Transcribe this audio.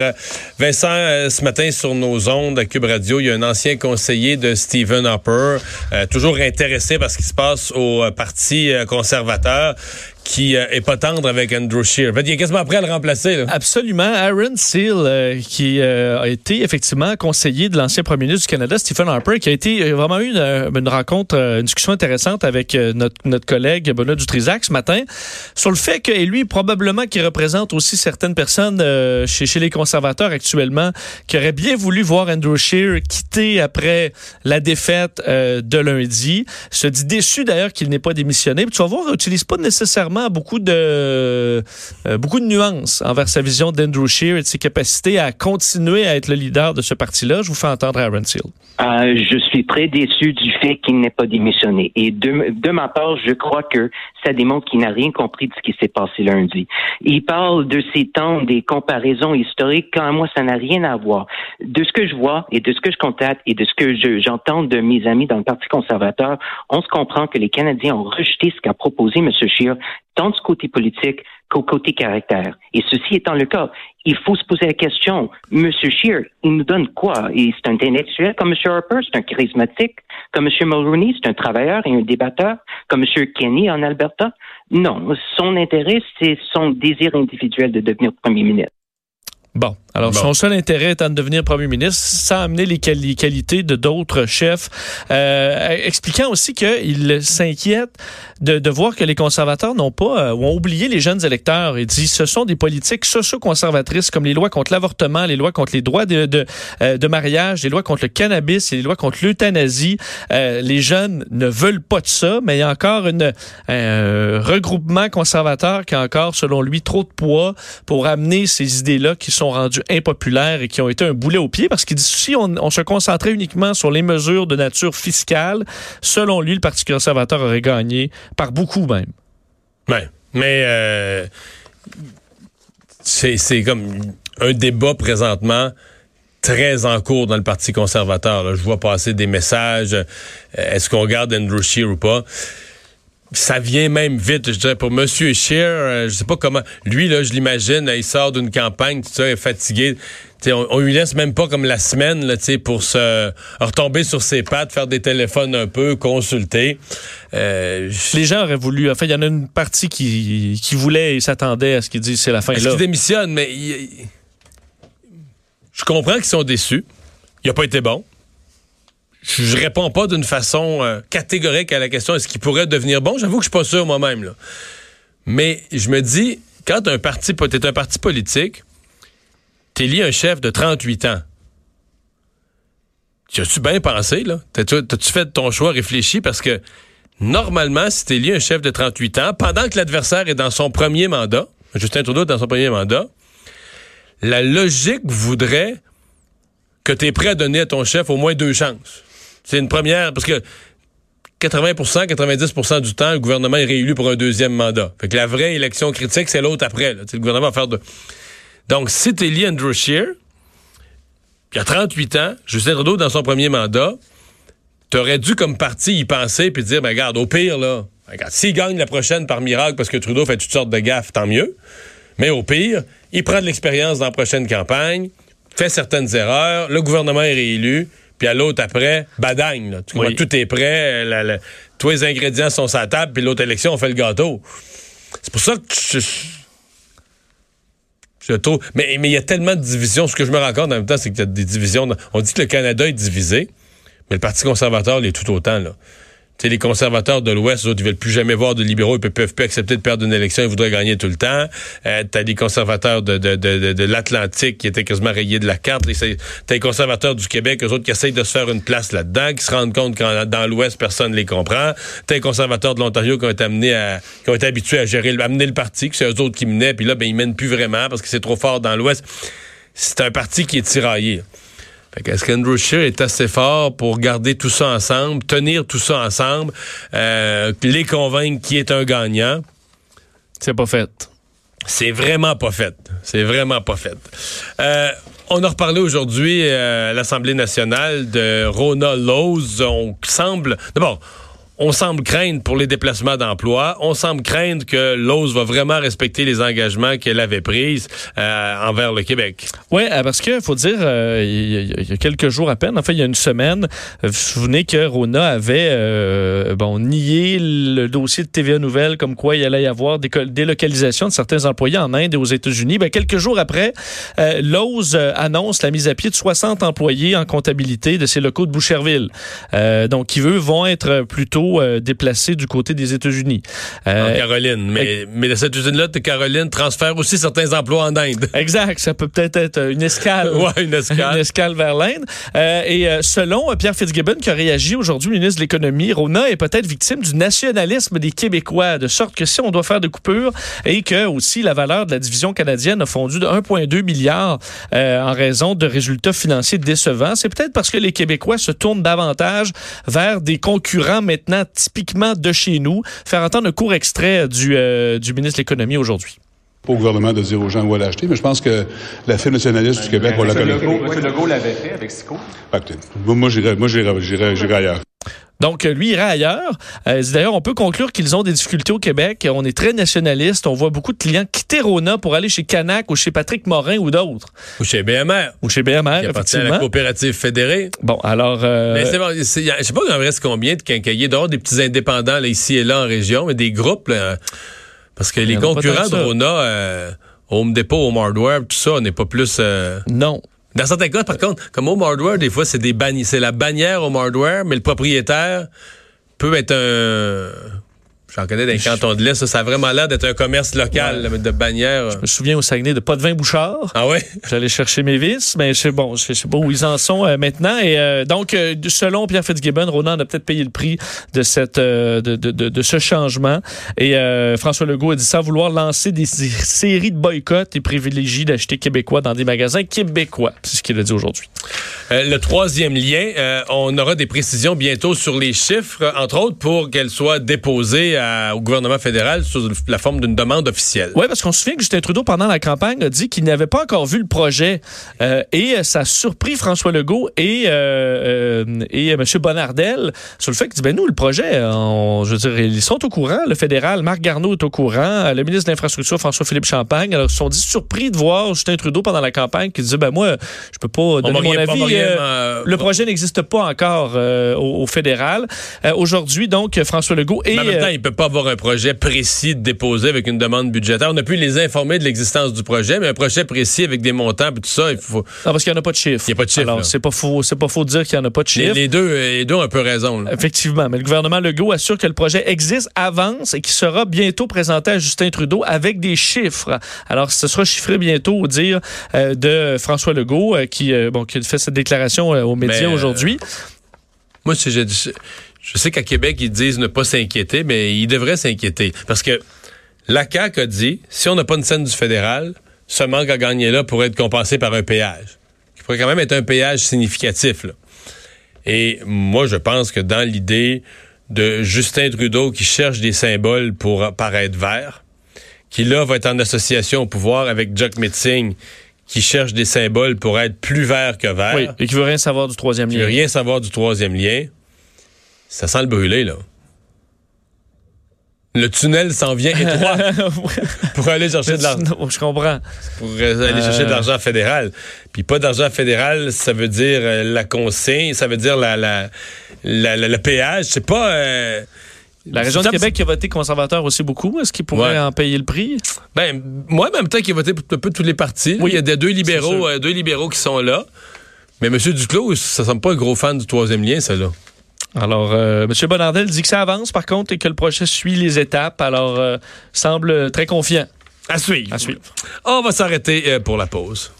Euh, Vincent, euh, ce matin sur nos ondes à Cube Radio, il y a un ancien conseiller de Stephen Harper, euh, toujours intéressé par ce qui se passe au Parti conservateur, qui euh, est pas tendre avec Andrew Shear. En fait, il est quasiment prêt à le remplacer. Absolument. Aaron Seal, euh, qui euh, a été effectivement conseiller de l'ancien premier ministre du Canada, Stephen Harper, qui a été vraiment eu une, rencontre, une discussion intéressante avec notre, collègue Benoît Dutrisac ce matin sur le fait que, lui, probablement qui représente aussi certaines personnes chez, les conservateurs actuellement, qui auraient bien voulu voir Andrew Shear quitter après la défaite de lundi, se dit déçu d'ailleurs qu'il n'ait pas démissionné. tu vas voir, il n'utilise pas nécessairement beaucoup de, euh, beaucoup de nuances envers sa vision d'Andrew Scheer et de ses capacités à continuer à être le leader de ce parti-là. Je vous fais entendre Aaron Seal. Euh, je suis très déçu du fait qu'il n'ait pas démissionné. Et de, ma part, je crois que ça démontre qu'il n'a rien compris de ce qui s'est passé lundi. Il parle de ces temps, des comparaisons historiques. Quand moi, ça n'a rien à voir. De ce que je vois et de ce que je constate et de ce que j'entends de mes amis dans le Parti conservateur, on se comprend que les Canadiens ont rejeté ce qu'a proposé M. Scheer tant du côté politique qu'au côté caractère. Et ceci étant le cas, il faut se poser la question, M. Scheer, il nous donne quoi? C'est un intellectuel comme M. Harper, c'est un charismatique, comme M. Mulroney, c'est un travailleur et un débatteur, comme M. Kenny en Alberta? Non, son intérêt, c'est son désir individuel de devenir premier ministre. Bon, alors son seul intérêt étant de devenir premier ministre, sans amener les, qualités de d'autres chefs, euh, expliquant aussi qu'il s'inquiète de, de, voir que les conservateurs n'ont pas euh, ou ont oublié les jeunes électeurs. Il dit ce sont des politiques socio-conservatrices comme les lois contre l'avortement, les lois contre les droits de, de, euh, de, mariage, les lois contre le cannabis et les lois contre l'euthanasie. Euh, les jeunes ne veulent pas de ça, mais il y a encore une, un regroupement conservateur qui a encore, selon lui, trop de poids pour amener ces idées-là qui sont rendues impopulaires et qui ont été un boulet au pied parce qu'il dit si on, se concentrait uniquement sur les mesures de nature fiscale, selon lui, le Parti conservateur aurait gagné par beaucoup même. Ouais, mais euh, c'est comme un débat présentement très en cours dans le Parti conservateur. Je vois passer des messages. Euh, est-ce qu'on garde Andrew Scheer ou pas? Ça vient même vite, je dirais, pour Monsieur Scheer, euh, je sais pas comment. Lui, là, je l'imagine, il sort d'une campagne, tout ça, il est fatigué. on, on, lui laisse même pas comme la semaine là, pour se retomber sur ses pattes, faire des téléphones un peu, consulter. Euh, Les gens auraient voulu. En fait, il y en a une partie qui, qui voulait et s'attendait à ce qu'il dise c'est la fin. Il démissionne, mais je comprends qu'ils sont déçus. Il a pas été bon je réponds pas d'une façon euh, catégorique à la question est-ce qu'il pourrait devenir bon? J'avoue que je suis pas sûr moi-même. Là. Mais je me dis, quand un parti, t'es un parti politique, t'es lié un chef de 38 ans. Tu as-tu bien pensé, là? T'as-tu fait ton choix réfléchi? Parce que normalement, si t'es lié un chef de 38 ans, pendant que l'adversaire est dans son premier mandat, Justin Trudeau est dans son premier mandat, la logique voudrait que tu es prêt à donner à ton chef au moins deux chances. C'est une première, parce que 80% 90% du temps, le gouvernement est réélu pour un deuxième mandat. Fait que la vraie élection critique, c'est l'autre après. Le gouvernement va faire de... Donc, si tu lié Andrew Scheer, qui a 38 ans, Justin Trudeau dans son premier mandat, t'aurais dû comme parti y penser puis dire, ben regarde, au pire, là, regarde, s'il gagne la prochaine par miracle parce que Trudeau fait toutes sortes de gaffes, tant mieux. Mais au pire, il prend de l'expérience dans la prochaine campagne, fait certaines erreurs, le gouvernement est réélu, puis à l'autre après, badagne. Là. Tout est prêt, tous les ingrédients sont sur la table, puis l'autre élection, on fait le gâteau. C'est pour ça que je, je trouve... Mais il y a tellement de divisions. Ce que je me rends compte en même temps, c'est qu'il y a des divisions. On dit que le Canada est divisé, mais le Parti conservateur l'est tout autant. Là sais, les conservateurs de l'Ouest, autres, ils veulent plus jamais voir de libéraux, ils peuvent, plus accepter de perdre une élection, ils voudraient gagner tout le temps. Euh, t'as les conservateurs de, de, de, l'Atlantique qui étaient quasiment rayés de la carte. T'as les conservateurs du Québec, eux autres qui essayent de se faire une place là-dedans, qui se rendent compte que dans l'Ouest, personne ne les comprend. T'as les conservateurs de l'Ontario qui ont été amenés à, qui ont été habitués à gérer, à amener le parti, que c'est eux autres qui menaient, puis là, ben, ils mènent plus vraiment parce que c'est trop fort dans l'Ouest. C'est un parti qui est tiraillé. Est-ce qu'Andrew Scheer est assez fort pour garder tout ça ensemble, tenir tout ça ensemble, euh, les convaincre qu'il est un gagnant? C'est pas fait. C'est vraiment pas fait. C'est vraiment pas fait. Euh, on a reparlé aujourd'hui euh, à l'Assemblée nationale de Rona Laws. On semble... D'abord, on semble craindre pour les déplacements d'emploi. On semble craindre que l'OSE va vraiment respecter les engagements qu'elle avait pris euh, envers le Québec. Oui, euh, parce qu'il faut dire, euh, il, y a, quelques jours à peine, en fait, il y a une semaine, vous vous souvenez que Rona avait bon, nié le dossier de TVA Nouvelle comme quoi il allait y avoir des délocalisation de certains employés en Inde et aux États-Unis. Ben, quelques jours après, l'OSE annonce la mise à pied de 60 employés en comptabilité de ses locaux de Boucherville. donc, qui, eux, vont être plutôt déplacés du côté des États-Unis. en Caroline. Mais, mais de cette usine-là de Caroline transfère aussi certains emplois en Inde. Exact. Ça peut peut-être être une escale. ouais, une escale. une escale vers l'Inde. Euh, et euh, selon euh, Pierre Fitzgibbon, qui a réagi aujourd'hui, ministre de l'Économie, Rona est peut-être victime du nationalisme des Québécois, de sorte que si on doit faire de coupures et que aussi la valeur de la division canadienne a fondu de 1,2 milliard en raison de résultats financiers décevants, c'est peut-être parce que les Québécois se tournent davantage vers des concurrents maintenant typiquement de chez nous. Faire entendre un court extrait du, du ministre de l'Économie aujourd'hui au gouvernement de dire aux gens où aller acheter, mais je pense que la firme nationaliste du Québec, on la connaît. M. Legault l'avait fait avec SICO? Ah, moi, j'irais, ailleurs. Donc, lui ira ailleurs. Euh, D'ailleurs, on peut conclure qu'ils ont des difficultés au Québec. On est très nationaliste. On voit beaucoup de clients quitter Rona pour aller chez Canac ou chez Patrick Morin ou d'autres. Ou chez BMR. Ou chez BMR, qui appartient à la coopérative fédérée. Bon, alors... Euh... Mais c'est bon, je sais pas il en reste combien de quincailliers, dehors des petits indépendants là, ici et là en région, mais des groupes... Là, parce que les concurrents de Rona, euh, Home Depot, Home Hardware, tout ça, n'est pas plus... Euh, non. Dans certains cas, par contre, comme Home Hardware, des fois, c'est des c'est la bannière Home Hardware, mais le propriétaire peut être un J'en connais dans les cantons de l'Est. Ça, a vraiment l'air d'être un commerce local de bannière. Je me souviens au Saguenay de pas de vin bouchard. Ah ouais? J'allais chercher mes vis, mais je sais, bon, je sais pas où ils en sont euh, maintenant. Et euh, donc, euh, selon Pierre Fitzgibbon, Ronan a peut-être payé le prix de cette de, de, de, ce changement. Et François Legault a dit ça vouloir lancer des, séries de boycotts et privilégie d'acheter québécois dans des magasins québécois. C'est ce qu'il a dit aujourd'hui. le troisième lien, on aura des précisions bientôt sur les chiffres, entre autres pour qu'elles soient déposées au gouvernement fédéral sous la forme d'une demande officielle. Oui, parce qu'on se souvient que Justin Trudeau, pendant la campagne, a dit qu'il n'avait pas encore vu le projet. Euh, et ça a surpris François Legault et, euh, euh et M. Bonnardel sur le fait qu'il dit, ben nous, le projet, je veux dire, ils sont au courant. Le fédéral, Marc Garneau est au courant. Le ministre de l'Infrastructure, François-Philippe Champagne. Alors, ils se sont dit surpris de voir Justin Trudeau pendant la campagne qui disait, ben moi, je peux pas donner mon avis. Euh, le projet n'existe pas encore au, fédéral. Aujourd'hui, donc, François Legault et... en même temps, peut pas avoir un projet précis de déposer avec une demande budgétaire. On a pu les informer de l'existence du projet, mais un projet précis avec des montants et tout ça, il faut. Non, parce qu'il n'y en a pas de chiffre. Il n'y a pas de chiffre. Alors, c'est pas faux, c'est pas faux de dire qu'il n'y en a pas de chiffre. Les, deux, les deux ont un peu raison. Effectivement. Mais le gouvernement Legault assure que le projet existe, avance et qu'il sera bientôt présenté à Justin Trudeau avec des chiffres. Alors, ce sera chiffré bientôt au dire euh, de François Legault, euh, qui, euh, bon, qui a fait cette déclaration aux médias aujourd'hui. moi, si j'ai je sais qu'à Québec, ils disent ne pas s'inquiéter, mais ils devraient s'inquiéter. Parce que la CAQ a dit, si on n'a pas une scène du fédéral, ce manque à gagner là pourrait être compensé par un péage. Il pourrait quand même être un péage significatif. Et moi, je pense que dans l'idée de Justin Trudeau qui cherche des symboles pour paraître vert, qui là va être en association au pouvoir avec Jack Metzing, qui cherche des symboles pour être plus vert que vert. Oui, et qui veut rien savoir du troisième lien. Qui veut rien savoir du troisième lien. Ça sent le brûler, là. Le tunnel s'en vient étroit pour aller chercher de l'argent. Je comprends. Pour aller chercher de l'argent fédéral. Puis pas d'argent fédéral, ça veut dire euh, la consigne, ça veut dire la, la, le péage. C'est pas. Euh, la région de Québec qui a voté conservateur aussi beaucoup, est-ce qu'il pourrait en payer le prix? Ben, moi, en même temps, qui a voté pour un peu tous les partis. Oui, il y a des deux libéraux, euh, deux libéraux qui sont là. Mais M. Duclos, ça semble pas un gros fan du troisième lien, ça, là. Alors, euh, M. Bonardel dit que ça avance, par contre, et que le projet suit les étapes. Alors, euh, semble très confiant. À suivre. À suivre. On va s'arrêter euh, pour la pause.